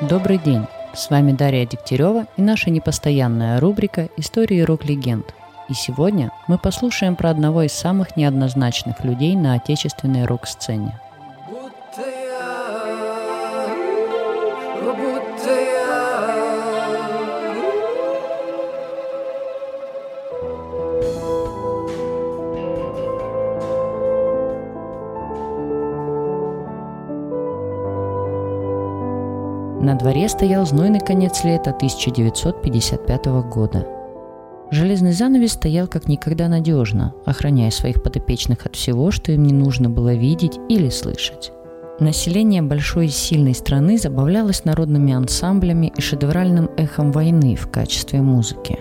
Добрый день! С вами Дарья Дегтярева и наша непостоянная рубрика «Истории рок-легенд». И сегодня мы послушаем про одного из самых неоднозначных людей на отечественной рок-сцене. На дворе стоял знойный конец лета 1955 года. Железный занавес стоял как никогда надежно, охраняя своих подопечных от всего, что им не нужно было видеть или слышать. Население большой и сильной страны забавлялось народными ансамблями и шедевральным эхом войны в качестве музыки.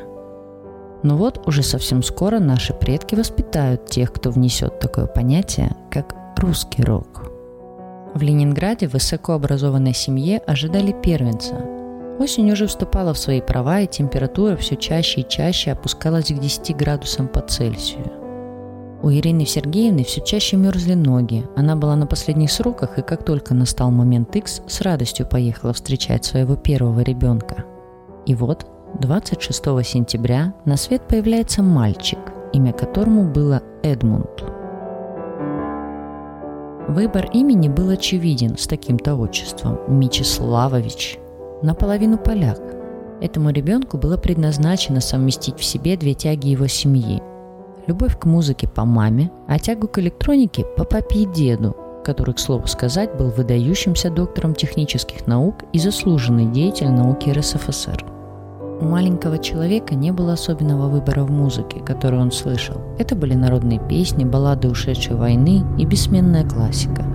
Но вот уже совсем скоро наши предки воспитают тех, кто внесет такое понятие, как русский рок – в Ленинграде в высокообразованной семье ожидали первенца. Осень уже вступала в свои права, и температура все чаще и чаще опускалась к 10 градусам по Цельсию. У Ирины Сергеевны все чаще мерзли ноги. Она была на последних сроках, и как только настал момент X, с радостью поехала встречать своего первого ребенка. И вот, 26 сентября на свет появляется мальчик, имя которому было Эдмунд – Выбор имени был очевиден с таким-то отчеством – Мечиславович. Наполовину поляк. Этому ребенку было предназначено совместить в себе две тяги его семьи. Любовь к музыке по маме, а тягу к электронике по папе и деду, который, к слову сказать, был выдающимся доктором технических наук и заслуженный деятель науки РСФСР. У маленького человека не было особенного выбора в музыке, которую он слышал. Это были народные песни, баллады ушедшей войны и бессменная классика.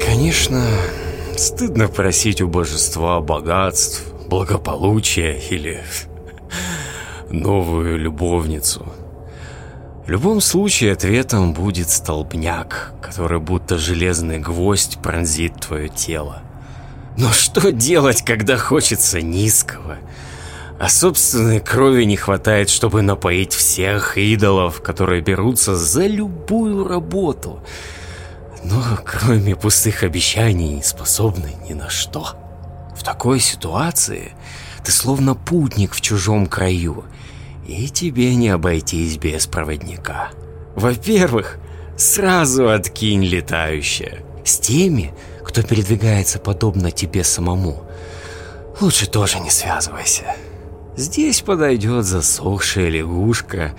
Конечно, стыдно просить у божества богатств, благополучия или новую любовницу – в любом случае ответом будет столбняк, который будто железный гвоздь пронзит твое тело. Но что делать, когда хочется низкого? А собственной крови не хватает, чтобы напоить всех идолов, которые берутся за любую работу. Но кроме пустых обещаний способны ни на что. В такой ситуации ты словно путник в чужом краю – и тебе не обойтись без проводника. Во-первых, сразу откинь летающее. С теми, кто передвигается подобно тебе самому, лучше тоже не связывайся. Здесь подойдет засохшая лягушка,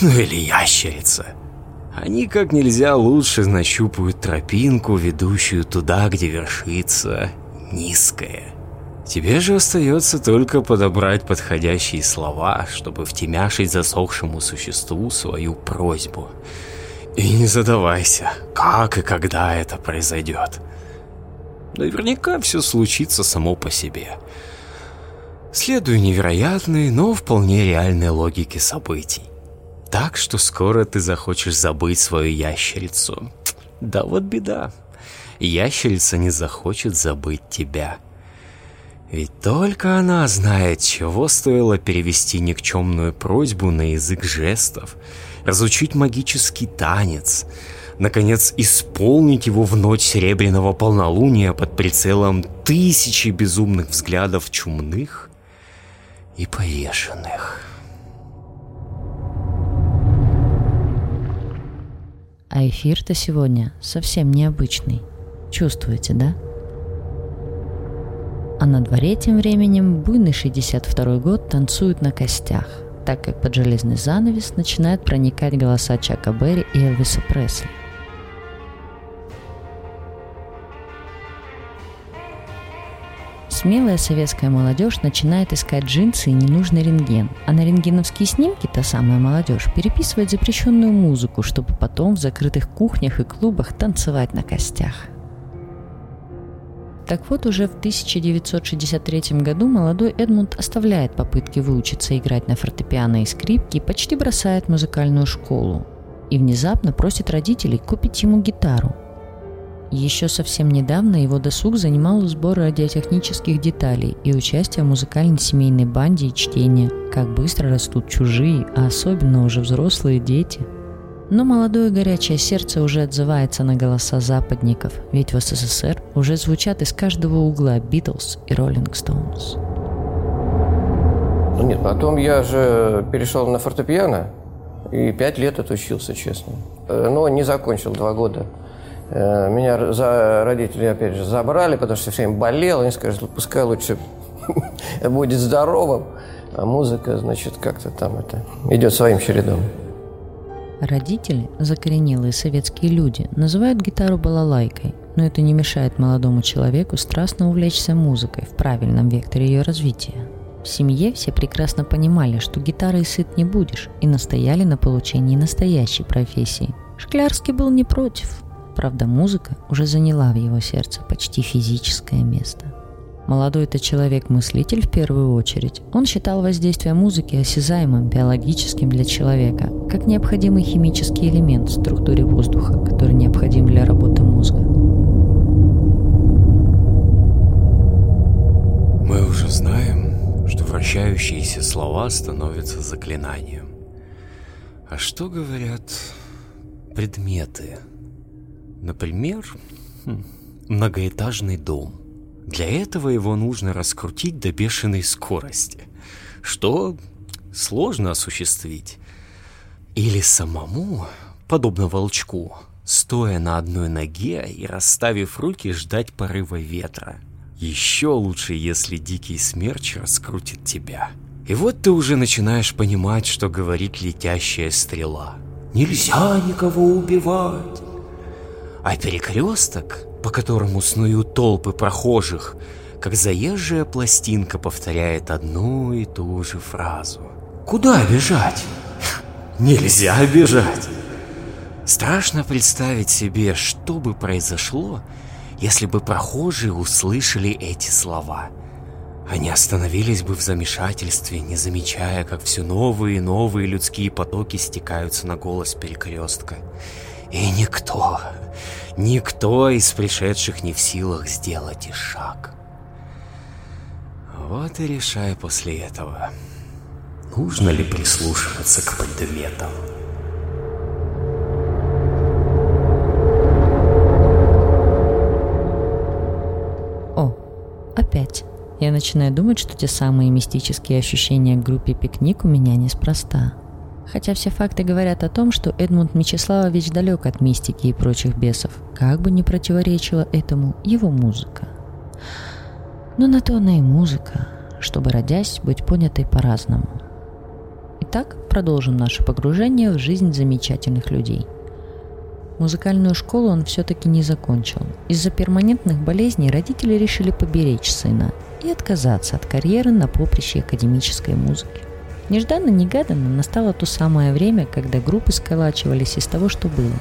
ну или ящерица. Они как нельзя лучше нащупают тропинку, ведущую туда, где вершится низкое. Тебе же остается только подобрать подходящие слова, чтобы втемяшить засохшему существу свою просьбу. И не задавайся, как и когда это произойдет. Наверняка все случится само по себе. Следуй невероятной, но вполне реальной логике событий. Так что скоро ты захочешь забыть свою ящерицу. Да вот беда. Ящерица не захочет забыть тебя. Ведь только она знает, чего стоило перевести никчемную просьбу на язык жестов, разучить магический танец, наконец исполнить его в ночь серебряного полнолуния под прицелом тысячи безумных взглядов чумных и повешенных. А эфир-то сегодня совсем необычный. Чувствуете, да? А на дворе тем временем буйный 62 год танцуют на костях, так как под железный занавес начинают проникать голоса Чака Берри и Элвиса Пресли. Смелая советская молодежь начинает искать джинсы и ненужный рентген, а на рентгеновские снимки та самая молодежь переписывает запрещенную музыку, чтобы потом в закрытых кухнях и клубах танцевать на костях. Так вот, уже в 1963 году молодой Эдмунд оставляет попытки выучиться играть на фортепиано и скрипке и почти бросает музыкальную школу. И внезапно просит родителей купить ему гитару. Еще совсем недавно его досуг занимал сбор радиотехнических деталей и участие в музыкальной семейной банде и чтение, как быстро растут чужие, а особенно уже взрослые дети – Но молодое горячее сердце уже отзывается на голоса западников, ведь в СССР уже звучат из каждого угла Битлз и Роллинг Стоунс. Ну нет, потом я же перешел на фортепиано и пять лет отучился, честно. Э, но не закончил два года. Э, меня за родители, опять же, забрали, потому что все время болел. Они сказали, пускай лучше будет здоровым, а музыка, значит, как-то там это идет своим чередом. Родители, закоренелые советские люди, называют гитару балалайкой, но это не мешает молодому человеку страстно увлечься музыкой в правильном векторе ее развития. В семье все прекрасно понимали, что гитарой сыт не будешь, и настояли на получении настоящей профессии. Шклярский был не против. Правда, музыка уже заняла в его сердце почти физическое место. Молодой это человек-мыслитель в первую очередь. Он считал воздействие музыки осязаемым, биологическим для человека, как необходимый химический элемент в структуре воздуха, который необходим для работы мозга. Мы уже знаем, что вращающиеся слова становятся заклинанием. А что говорят предметы? Например, хм, многоэтажный дом – для этого его нужно раскрутить до бешеной скорости, что сложно осуществить. Или самому, подобно волчку, стоя на одной ноге и расставив руки, ждать порыва ветра. Еще лучше, если дикий смерч раскрутит тебя. И вот ты уже начинаешь понимать, что говорит летящая стрела. Нельзя никого убивать. А перекресток по которому снуют толпы прохожих, как заезжая пластинка повторяет одну и ту же фразу. «Куда бежать?» «Нельзя бежать!» Страшно представить себе, что бы произошло, если бы прохожие услышали эти слова. Они остановились бы в замешательстве, не замечая, как все новые и новые людские потоки стекаются на голос перекрестка. И никто, Никто из пришедших не в силах сделать и шаг. Вот и решай после этого, нужно ли прислушиваться к предметам. О, опять. Я начинаю думать, что те самые мистические ощущения к группе «Пикник» у меня неспроста. Хотя все факты говорят о том, что Эдмунд Мечиславович далек от мистики и прочих бесов, как бы не противоречила этому его музыка. Но на то она и музыка, чтобы, родясь, быть понятой по-разному. Итак, продолжим наше погружение в жизнь замечательных людей. Музыкальную школу он все-таки не закончил. Из-за перманентных болезней родители решили поберечь сына и отказаться от карьеры на поприще академической музыки. Нежданно-негаданно настало то самое время, когда группы сколачивались из того, что было,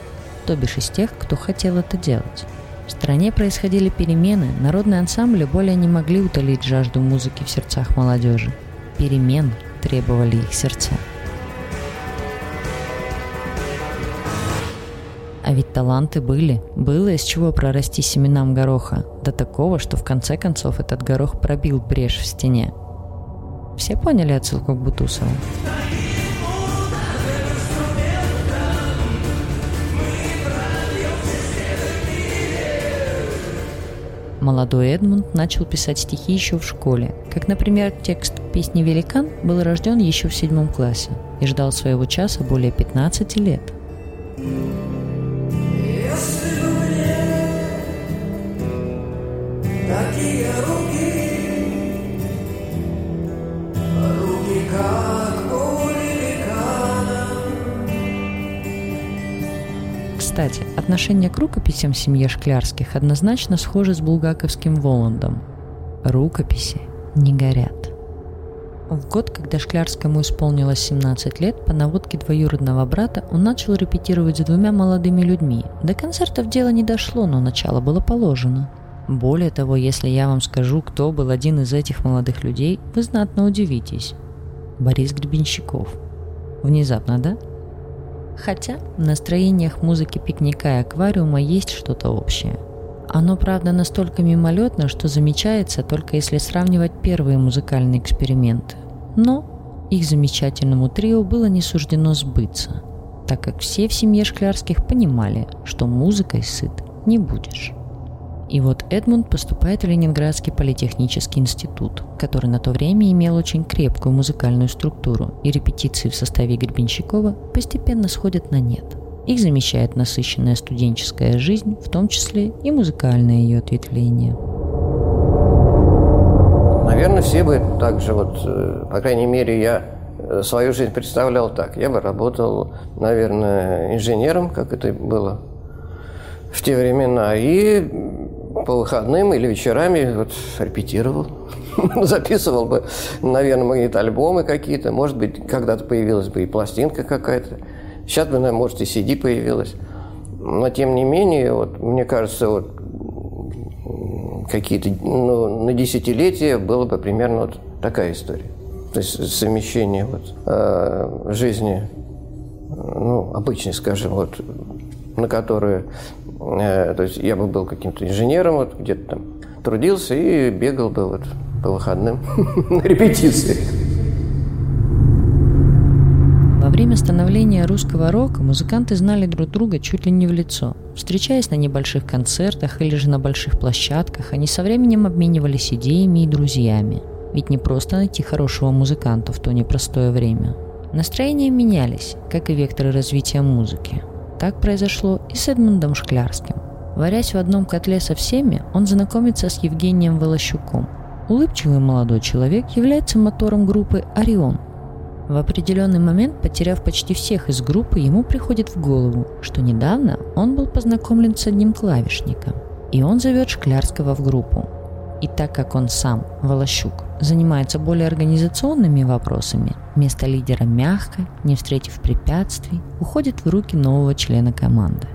то бишь из тех, кто хотел это делать. В стране происходили перемены, народные ансамбли более не могли утолить жажду музыки в сердцах молодежи. Перемен требовали их сердца. А ведь таланты были. Было из чего прорасти семенам гороха. До такого, что в конце концов этот горох пробил брешь в стене. Все поняли отсылку к Бутусову? Молодой Эдмунд начал писать стихи еще в школе. Как, например, текст песни «Великан» был рожден еще в седьмом классе и ждал своего часа более 15 лет. Кстати, отношение к рукописям в семье Шклярских однозначно схоже с булгаковским Воландом. Рукописи не горят. В год, когда Шклярскому исполнилось 17 лет, по наводке двоюродного брата он начал репетировать с двумя молодыми людьми. До концертов дело не дошло, но начало было положено. Более того, если я вам скажу, кто был один из этих молодых людей, вы знатно удивитесь. Борис Гребенщиков. Внезапно, да? Хотя в настроениях музыки пикника и аквариума есть что-то общее. Оно, правда, настолько мимолетно, что замечается только если сравнивать первые музыкальные эксперименты. Но их замечательному трио было не суждено сбыться. так как все в семье Шклярских понимали, что музыкой сыт не будешь. И вот Эдмунд поступает в Ленинградский политехнический институт, который на то время имел очень крепкую музыкальную структуру, и репетиции в составе Гребенщикова постепенно сходят на нет. Их замещает насыщенная студенческая жизнь, в том числе и музыкальное ее ответвление. Наверное, все бы так же, вот, э, по крайней мере, я э, свою жизнь представлял так. Я бы работал, наверное, инженером, как это было в те времена, и по выходным или вечерами вот, репетировал. Записывал бы, наверное, магнит-альбомы какие-то. Может быть, когда-то появилась бы и пластинка какая-то. Сейчас бы, наверное, может, и CD появилась. Но, тем не менее, вот, мне кажется, вот, какие-то ну, на десятилетия было бы примерно вот такая история. То есть совмещение вот, э, жизни, ну, обычной, скажем, вот, на которую то есть я бы был каким-то инженером, вот где-то там трудился и бегал бы вот по выходным на репетиции. Во время становления русского рока музыканты знали друг друга чуть ли не в лицо. Встречаясь на небольших концертах или же на больших площадках, они со временем обменивались идеями и друзьями. Ведь не просто найти хорошего музыканта в то непростое время. Настроения менялись, как и векторы развития музыки. Так произошло и с Эдмундом Шклярским. Варясь в одном котле со всеми, он знакомится с Евгением Волощуком. Улыбчивый молодой человек является мотором группы «Орион». В определенный момент, потеряв почти всех из группы, ему приходит в голову, что недавно он был познакомлен с одним клавишником, и он зовет Шклярского в группу. И так как он сам, Волощук, занимается более организационными вопросами, место лидера мягко, не встретив препятствий, уходит в руки нового члена команды.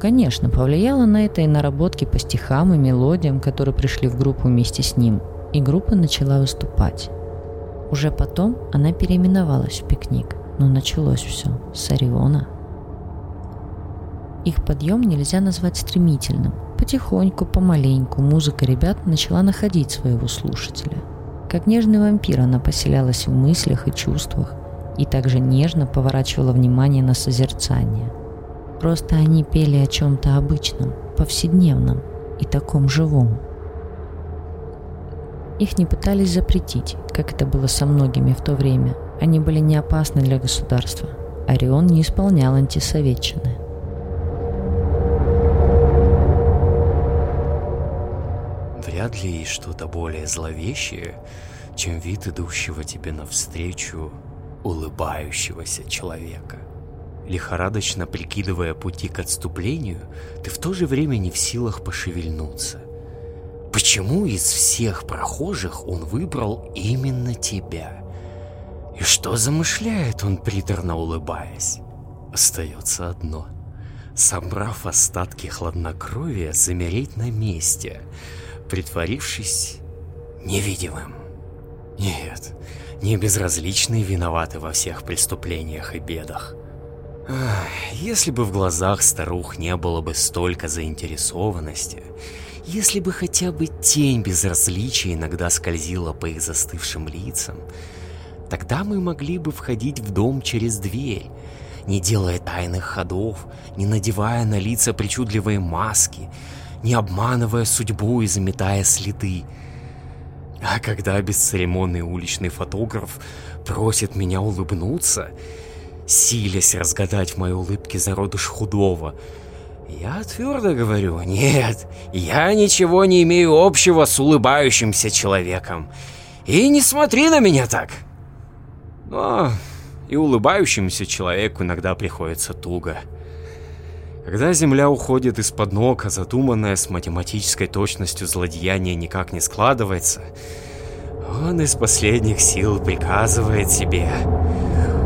Конечно, повлияло на это и наработки по стихам и мелодиям, которые пришли в группу вместе с ним, и группа начала выступать. Уже потом она переименовалась в «Пикник», но началось все с «Ориона». Их подъем нельзя назвать стремительным – Потихоньку, помаленьку музыка ребят начала находить своего слушателя. Как нежный вампир она поселялась в мыслях и чувствах и также нежно поворачивала внимание на созерцание. Просто они пели о чем-то обычном, повседневном и таком живом. Их не пытались запретить, как это было со многими в то время. Они были не опасны для государства. Орион не исполнял антисоветчины – Вряд ли есть что-то более зловещее, чем вид идущего тебе навстречу улыбающегося человека. Лихорадочно прикидывая пути к отступлению, ты в то же время не в силах пошевельнуться. Почему из всех прохожих он выбрал именно тебя? И что замышляет он, приторно улыбаясь? Остается одно. Собрав остатки хладнокровия, замереть на месте — притворившись невидимым. Нет, не безразличные виноваты во всех преступлениях и бедах. Ах, если бы в глазах старух не было бы столько заинтересованности, если бы хотя бы тень безразличия иногда скользила по их застывшим лицам, тогда мы могли бы входить в дом через дверь, не делая тайных ходов, не надевая на лица причудливые маски, не обманывая судьбу и заметая следы. А когда бесцеремонный уличный фотограф просит меня улыбнуться, силясь разгадать в моей улыбке зародыш худого, я твердо говорю, нет, я ничего не имею общего с улыбающимся человеком. И не смотри на меня так. Но и улыбающемуся человеку иногда приходится туго. Когда земля уходит из-под ног, а задуманное с математической точностью злодеяние никак не складывается, он из последних сил приказывает себе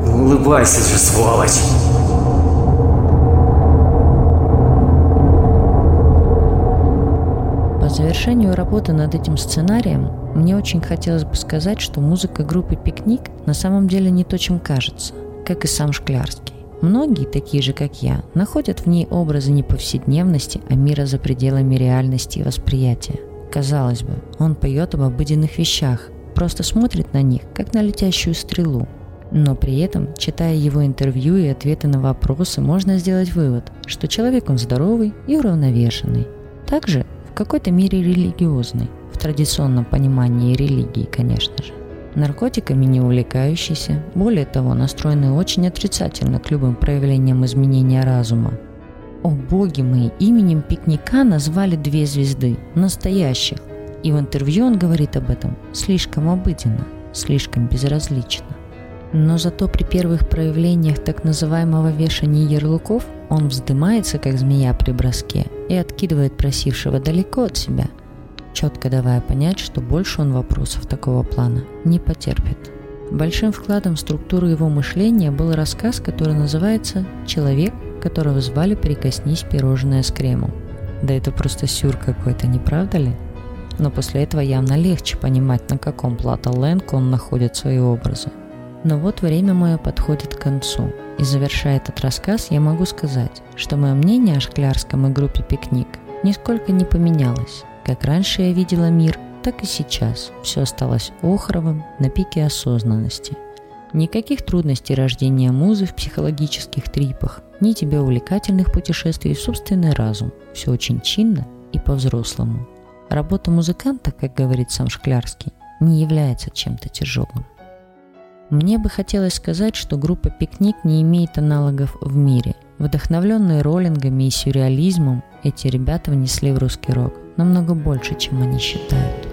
«Ну улыбайся же, сволочь!» По завершению работы над этим сценарием мне очень хотелось бы сказать, что музыка группы «Пикник» на самом деле не то, чем кажется, как и сам Шклярский. Многие, такие же как я, находят в ней образы не повседневности, а мира за пределами реальности и восприятия. Казалось бы, он поет об обыденных вещах, просто смотрит на них, как на летящую стрелу. Но при этом, читая его интервью и ответы на вопросы, можно сделать вывод, что человек он здоровый и уравновешенный. Также в какой-то мере религиозный, в традиционном понимании религии, конечно же. Наркотиками не увлекающийся, более того, настроенный очень отрицательно к любым проявлениям изменения разума. О боги мои, именем пикника назвали две звезды, настоящих. И в интервью он говорит об этом слишком обыденно, слишком безразлично. Но зато при первых проявлениях так называемого вешания ярлыков он вздымается, как змея при броске, и откидывает просившего далеко от себя, четко давая понять, что больше он вопросов такого плана не потерпит. Большим вкладом в структуру его мышления был рассказ, который называется «Человек, которого звали «Прикоснись пирожное с кремом». Да это просто сюр какой-то, не правда ли? Но после этого явно легче понимать, на каком плато Лэнг он находит свои образы. Но вот время мое подходит к концу, и завершая этот рассказ, я могу сказать, что мое мнение о Шклярском и группе «Пикник» нисколько не поменялось. Как раньше я видела мир, так и сейчас все осталось охровым на пике осознанности. Никаких трудностей рождения музы в психологических трипах, ни тебе увлекательных путешествий в собственный разум. Все очень чинно и по-взрослому. Работа музыканта, как говорит сам Шклярский, не является чем-то тяжелым. Мне бы хотелось сказать, что группа «Пикник» не имеет аналогов в мире. Вдохновленные роллингами и сюрреализмом, эти ребята внесли в русский рок намного больше, чем они считают.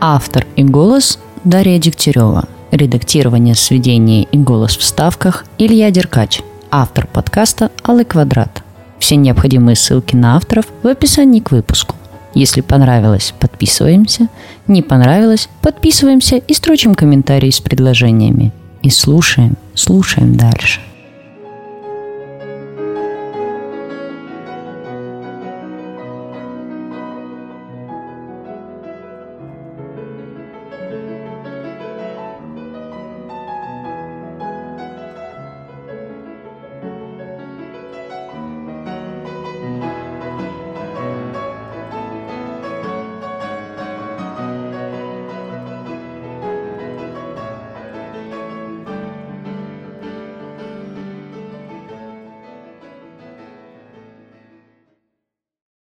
Автор и голос Дарья Дегтярева. Редактирование, сведение и голос в вставках Илья Деркач. Автор подкаста Алый Квадрат. Все необходимые ссылки на авторов в описании к выпуску. Если понравилось, подписываемся. Не понравилось, подписываемся и строчим комментарии с предложениями. И слушаем, слушаем дальше.